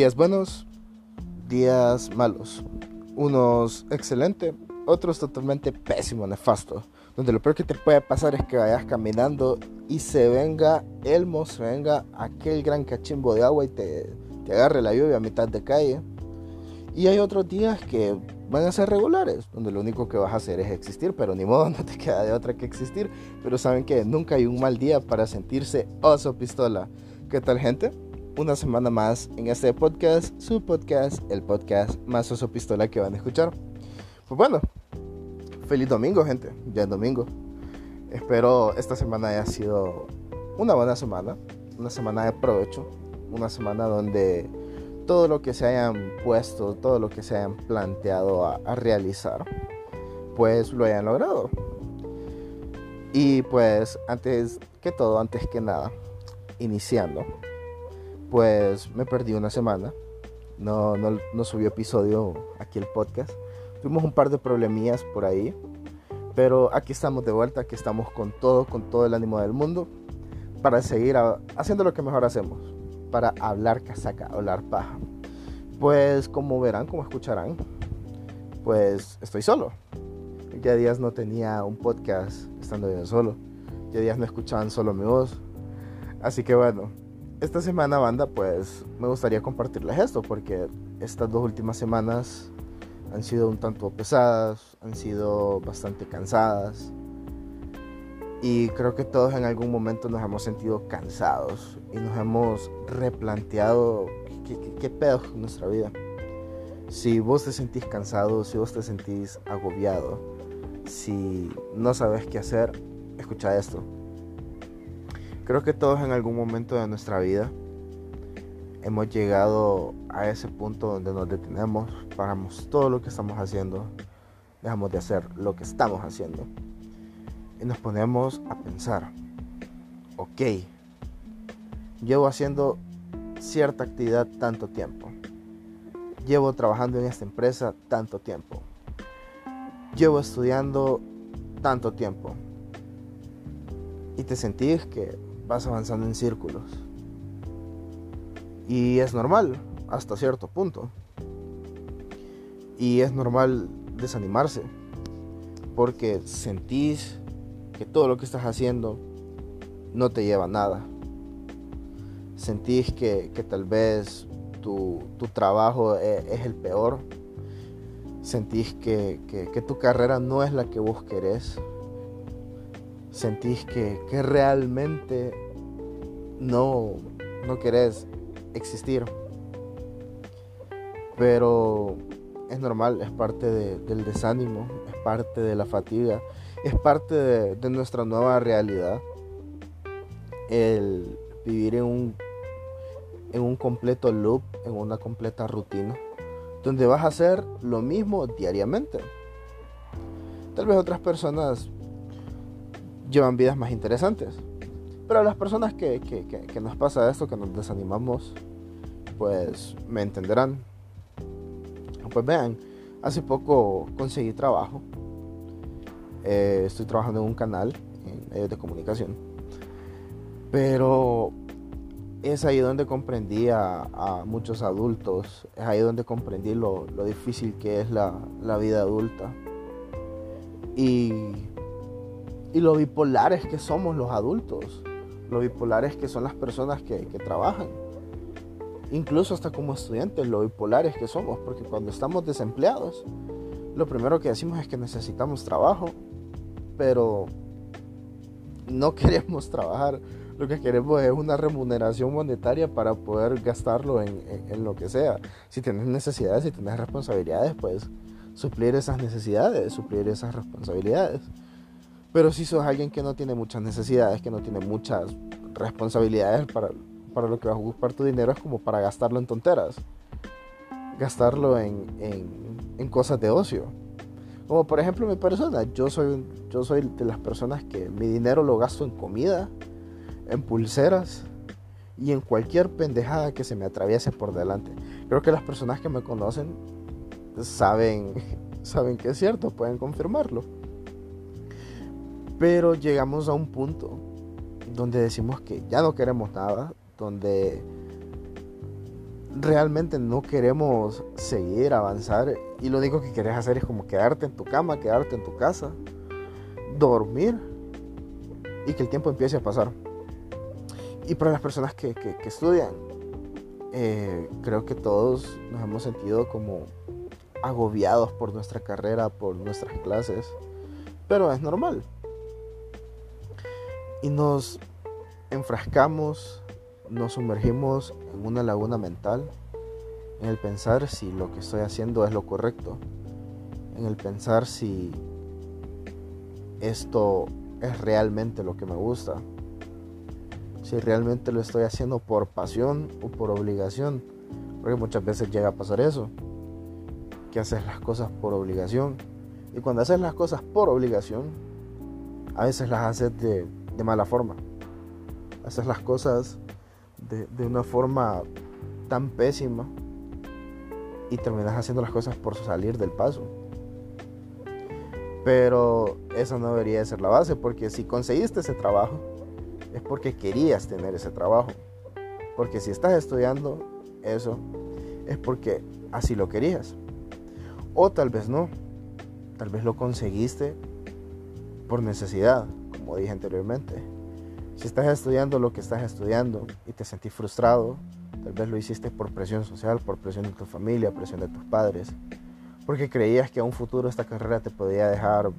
Días buenos, días malos. Unos excelente, otros totalmente pésimo, nefasto. Donde lo peor que te puede pasar es que vayas caminando y se venga Elmo, se venga aquel gran cachimbo de agua y te, te agarre la lluvia a mitad de calle. Y hay otros días que van a ser regulares, donde lo único que vas a hacer es existir, pero ni modo, no te queda de otra que existir. Pero saben que nunca hay un mal día para sentirse oso pistola. ¿Qué tal gente? Una semana más en este podcast, su podcast, el podcast más oso pistola que van a escuchar. Pues bueno, feliz domingo, gente. Ya es domingo. Espero esta semana haya sido una buena semana, una semana de provecho, una semana donde todo lo que se hayan puesto, todo lo que se hayan planteado a, a realizar, pues lo hayan logrado. Y pues antes que todo, antes que nada, iniciando pues me perdí una semana. No, no, no subió episodio aquí el podcast. Tuvimos un par de problemillas por ahí. Pero aquí estamos de vuelta, aquí estamos con todo, con todo el ánimo del mundo. Para seguir haciendo lo que mejor hacemos. Para hablar casaca, hablar paja. Pues como verán, como escucharán, pues estoy solo. Ya días no tenía un podcast estando yo solo. Ya días no escuchaban solo mi voz. Así que bueno, esta semana, banda, pues me gustaría compartirles esto porque estas dos últimas semanas han sido un tanto pesadas, han sido bastante cansadas. Y creo que todos en algún momento nos hemos sentido cansados y nos hemos replanteado qué, qué, pedo con nuestra vida. Si vos te sentís cansado, si vos te sentís agobiado, si no sabes qué hacer, escucha esto. Creo que todos en algún momento de nuestra vida hemos llegado a ese punto donde nos detenemos, paramos todo lo que estamos haciendo, dejamos de hacer lo que estamos haciendo y nos ponemos a pensar, ok, llevo haciendo cierta actividad tanto tiempo, llevo trabajando en esta empresa tanto tiempo, llevo estudiando tanto tiempo y te sentís que vas avanzando en círculos. Y es normal, hasta cierto punto. Y es normal desanimarse, porque sentís que todo lo que estás haciendo no te lleva a nada. Sentís que, tal vez tu, trabajo e, es, el peor. Sentís que, que tu carrera no es la que vos querés sentís que, realmente no, no querés existir. Pero es normal, es parte del desánimo, es parte de la fatiga, es parte de, nuestra nueva realidad. El vivir en un, en un completo loop, en una completa rutina, donde vas a hacer lo mismo diariamente. Tal vez otras personas llevan vidas más interesantes. Pero a las personas que, nos pasa esto, que nos desanimamos, pues me entenderán. Pues vean, hace poco conseguí trabajo. Eh, estoy trabajando en un canal en medios de comunicación. Pero es ahí donde comprendí a, muchos adultos. Es ahí donde comprendí lo, difícil que es la, la vida adulta. Y y lo bipolares que somos los adultos, lo bipolares que son las personas que, trabajan, incluso hasta como estudiantes, lo bipolares que somos, porque cuando estamos desempleados, lo primero que decimos es que necesitamos trabajo, pero no queremos trabajar. Lo que queremos es una remuneración monetaria para poder gastarlo en, en, lo que sea. Si tienes necesidades, si tienes responsabilidades, pues suplir esas necesidades, suplir esas responsabilidades. Pero si sos alguien que no tiene muchas necesidades, que no tiene muchas responsabilidades para, para lo que vas a ocupar tu dinero, es como para gastarlo en tonteras. Gastarlo en, en, cosas de ocio. Como por ejemplo mi persona, yo soy, yo soy de las personas que mi dinero lo gasto en comida, en pulseras y en cualquier pendejada que se me atraviese por delante. Creo que las personas que me conocen saben, saben que es cierto, pueden confirmarlo. Pero llegamos a un punto donde decimos que ya no queremos nada, donde realmente no queremos seguir, avanzar y lo único que querés hacer es como quedarte en tu cama, quedarte en tu casa, dormir y que el tiempo empiece a pasar. Y para las personas que, estudian, eh, creo que todos nos hemos sentido como agobiados por nuestra carrera, por nuestras clases, pero es normal. Y nos enfrascamos, nos sumergimos en una laguna mental, en el pensar si lo que estoy haciendo es lo correcto, en el pensar si esto es realmente lo que me gusta, si realmente lo estoy haciendo por pasión o por obligación, porque muchas veces llega a pasar eso, que haces las cosas por obligación, y cuando haces las cosas por obligación, a veces las haces de, de mala forma, haces las cosas de, una forma tan pésima y terminas haciendo las cosas por salir del paso. Pero eso no debería ser la base, porque si conseguiste ese trabajo, es porque querías tener ese trabajo. Porque si estás estudiando eso, es porque así lo querías. O tal vez no. Tal vez lo conseguiste por necesidad, como dije anteriormente. Si estás estudiando lo que estás estudiando y te sentís frustrado, tal vez lo hiciste por presión social, por presión de tu familia, presión de tus padres, porque creías que a un futuro esta carrera te podía dejar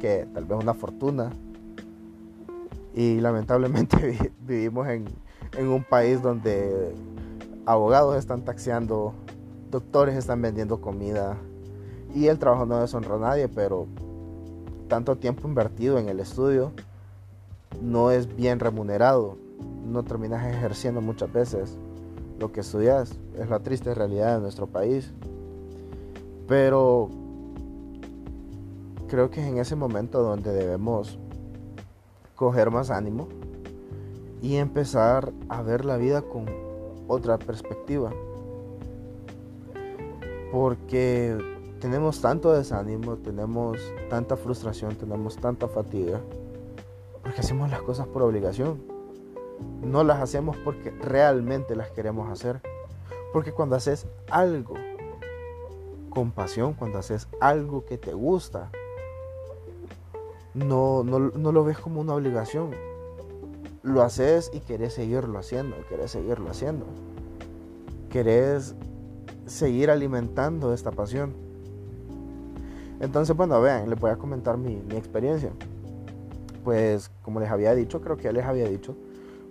que tal vez una fortuna. Y lamentablemente vivimos en, un país donde abogados están taxeando, doctores están vendiendo comida y el trabajo no deshonra a nadie, pero tanto tiempo invertido en el estudio no es bien remunerado, no terminas ejerciendo muchas veces lo que estudias, es la triste realidad de nuestro país. Pero creo que es en ese momento donde debemos coger más ánimo y empezar a ver la vida con otra perspectiva. Porque tenemos tanto desánimo, tenemos tanta frustración, tenemos tanta fatiga porque hacemos las cosas por obligación. No las hacemos porque realmente las queremos hacer. Porque cuando haces algo con pasión, cuando haces algo que te gusta, no, no, no lo ves como una obligación. Lo haces y querés seguirlo haciendo, querés seguirlo haciendo. Querés seguir alimentando esta pasión. Entonces, bueno, vean, les voy a comentar mi, experiencia pues como les había dicho, creo que ya les había dicho,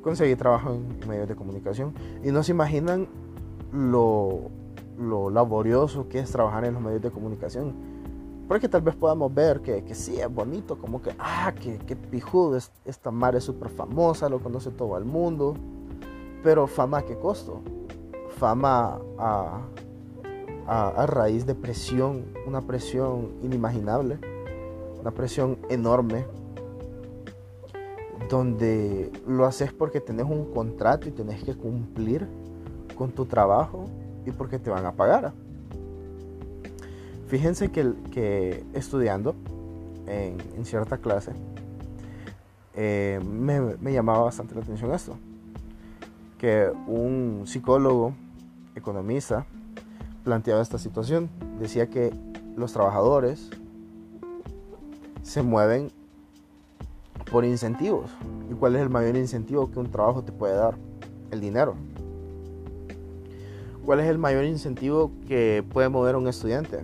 conseguí trabajo en medios de comunicación y no se imaginan lo, laborioso que es trabajar en los medios de comunicación. Porque tal vez podamos ver que, que sí, es bonito, como que, ah, que, que pijudo, esta madre es súper famosa, lo conoce todo el mundo. Pero fama a qué costo? Fama a, a, raíz de presión, una presión inimaginable, una presión enorme donde lo haces porque tenés un contrato y tenés que cumplir con tu trabajo y porque te van a pagar. Fíjense que, que estudiando en, cierta clase eh, me, me, llamaba bastante la atención esto. Que un psicólogo, economista, planteaba esta situación. Decía que los trabajadores se mueven por incentivos. ¿Y cuál es el mayor incentivo que un trabajo te puede dar? El dinero. ¿Cuál es el mayor incentivo que puede mover un estudiante?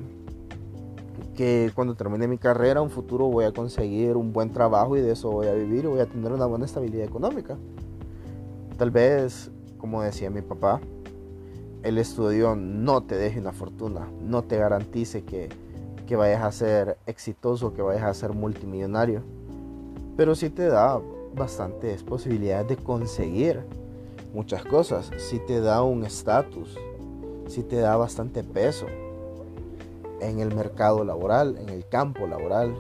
Que cuando termine mi carrera, un futuro voy a conseguir un buen trabajo y de eso voy a vivir y voy a tener una buena estabilidad económica. Tal vez, como decía mi papá, el estudio no te deje una fortuna, no te garantice que, que vayas a ser exitoso, que vayas a ser multimillonario. Pero sí te da bastantes posibilidades de conseguir muchas cosas, sí te da un estatus, sí te da bastante peso en el mercado laboral, en el campo laboral,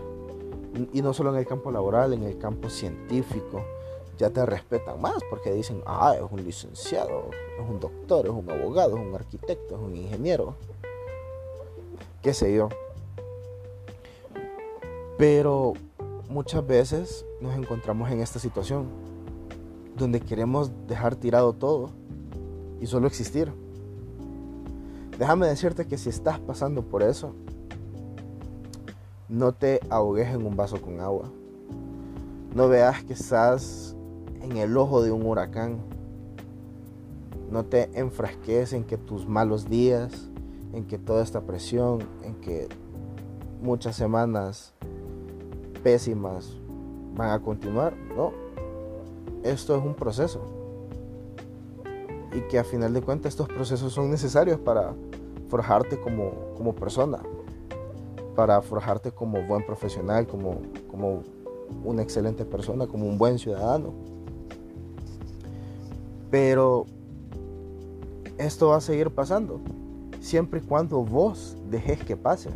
y no solo en el campo laboral, en el campo científico, ya te respetan más porque dicen, ah, es un licenciado, es un doctor, es un abogado, es un arquitecto, es un ingeniero, qué sé yo. Pero muchas veces nos encontramos en esta situación donde queremos dejar tirado todo y solo existir. déjame decirte que si estás pasando por eso, no te ahogues en un vaso con agua. No veas que estás en el ojo de un huracán. No te enfrasques en que tus malos días, en que toda esta presión, en que muchas semanas pésimas van a continuar. No, esto es un proceso. Y que a final de cuentas estos procesos son necesarios para forjarte como, como persona, para forjarte como buen profesional, como, como una excelente persona, como un buen ciudadano. Pero esto va a seguir pasando, siempre y cuando vos dejes que pase.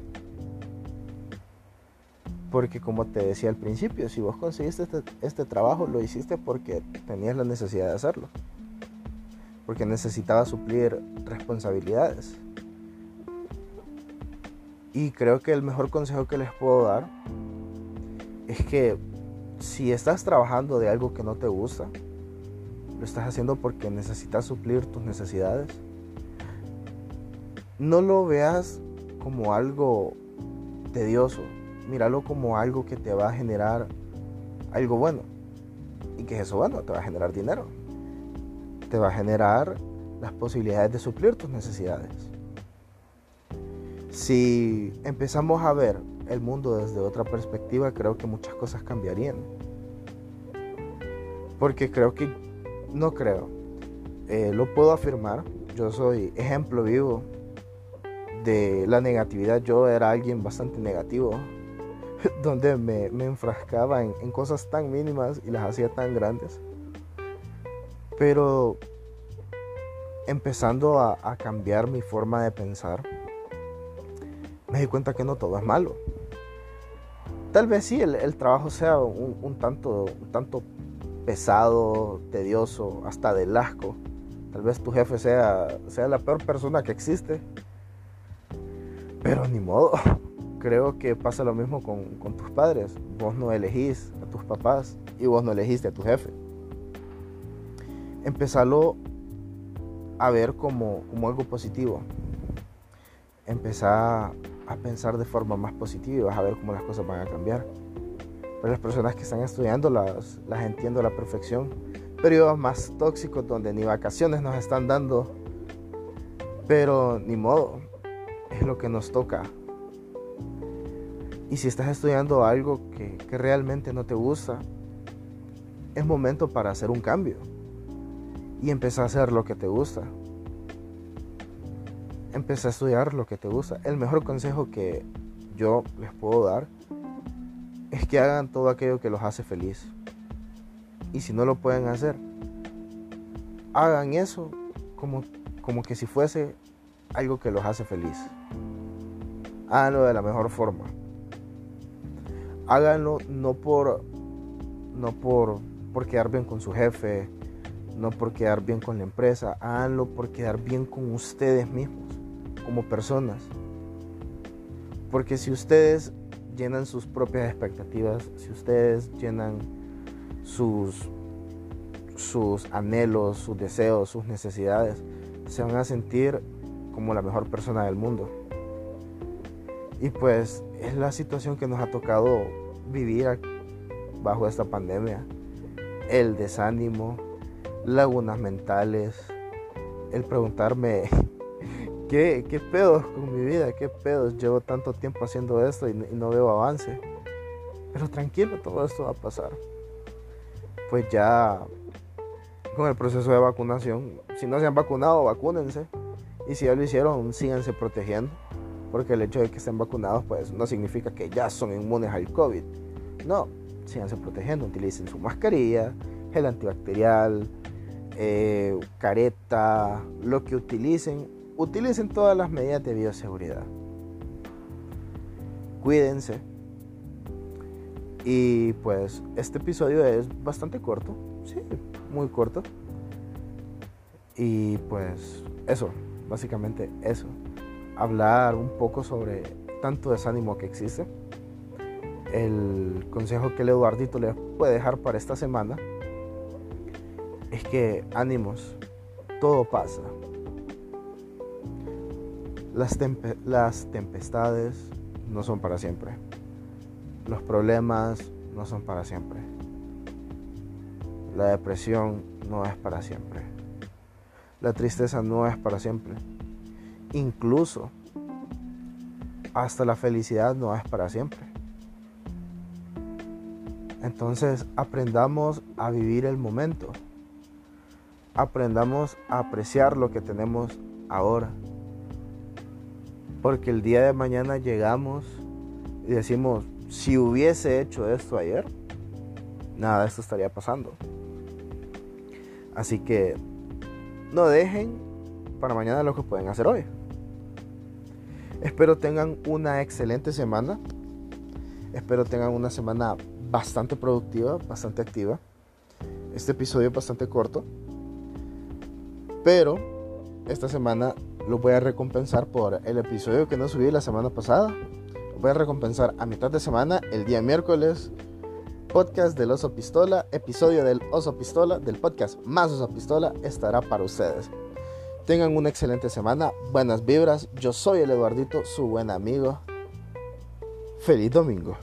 Porque como te decía al principio, si vos conseguiste este, este, trabajo, lo hiciste porque tenías la necesidad de hacerlo. Porque necesitabas suplir responsabilidades. Y creo que el mejor consejo que les puedo dar es que si estás trabajando de algo que no te gusta, lo estás haciendo porque necesitas suplir tus necesidades, no lo veas como algo tedioso, míralo como algo que te va a generar algo bueno. Y que eso bueno te va a generar dinero. Te va a generar las posibilidades de suplir tus necesidades. Si empezamos a ver el mundo desde otra perspectiva, creo que muchas cosas cambiarían. Porque creo que, no creo, eh, lo puedo afirmar, yo soy ejemplo vivo de la negatividad. Yo era alguien bastante negativo donde me, enfrascaba en, cosas tan mínimas y las hacía tan grandes. Pero empezando a, cambiar mi forma de pensar, me di cuenta que no todo es malo. Tal vez sí, el, trabajo sea un, tanto, un tanto pesado, tedioso, hasta del asco. Tal vez tu jefe sea, sea la peor persona que existe. Pero ni modo creo que pasa lo mismo con, tus padres. Vos no elegís a tus papás y vos no elegiste a tu jefe. Empezalo a ver como, como algo positivo. Empezá a pensar de forma más positiva y vas a ver cómo las cosas van a cambiar. Las personas que están estudiando las, las entiendo a la perfección. Periodos más tóxicos donde ni vacaciones nos están dando. Pero ni modo, es lo que nos toca y si estás estudiando algo que, realmente no te gusta, es momento para hacer un cambio y empezar a hacer lo que te gusta. Empezar a estudiar lo que te gusta. El mejor consejo que yo les puedo dar es que hagan todo aquello que los hace feliz. Y si no lo pueden hacer, hagan eso como, como que si fuese algo que los hace feliz. Háganlo de la mejor forma háganlo no por no por, por quedar bien con su jefe, no por quedar bien con la empresa, háganlo por quedar bien con ustedes mismos, como personas. Porque si ustedes llenan sus propias expectativas, si ustedes llenan sus, sus anhelos, sus deseos, sus necesidades, se van a sentir como la mejor persona del mundo. Y pues es la situación que nos ha tocado vivir bajo esta pandemia. El desánimo, lagunas mentales, el preguntarme ¿qué, qué pedos con mi vida, qué pedos, llevo tanto tiempo haciendo esto y, no veo avance. Pero tranquilo, todo esto va a pasar. Pues ya con el proceso de vacunación, si no se han vacunado, vacúnense. Y si ya lo hicieron, síganse protegiendo porque el hecho de que estén vacunados pues no significa que ya son inmunes al COVID. No, síganse protegiendo, utilicen su mascarilla, gel antibacterial, eh, careta, lo que utilicen, utilicen todas las medidas de bioseguridad. Cuídense. Y pues este episodio es bastante corto, sí, muy corto. Y pues eso, básicamente eso hablar un poco sobre tanto desánimo que existe. El consejo que el Eduardito le puede dejar para esta semana es que ánimos, todo pasa. Las, tempestades no son para siempre. Los problemas no son para siempre. La depresión no es para siempre. La tristeza no es para siempre. Incluso hasta la felicidad no es para siempre. Entonces aprendamos a vivir el momento. Aprendamos a apreciar lo que tenemos ahora. Porque el día de mañana llegamos y decimos, si hubiese hecho esto ayer, nada de esto estaría pasando. Así que no dejen para mañana lo que pueden hacer hoy. Espero tengan una excelente semana. Espero tengan una semana bastante productiva, bastante activa. Este episodio es bastante corto. Pero esta semana lo voy a recompensar por el episodio que no subí la semana pasada. Lo voy a recompensar a mitad de semana, el día miércoles. Podcast del Oso Pistola, episodio del Oso Pistola, del podcast Más Oso Pistola, estará para ustedes. Tengan una excelente semana, buenas vibras. Yo soy el Eduardito, su buen amigo. Feliz domingo.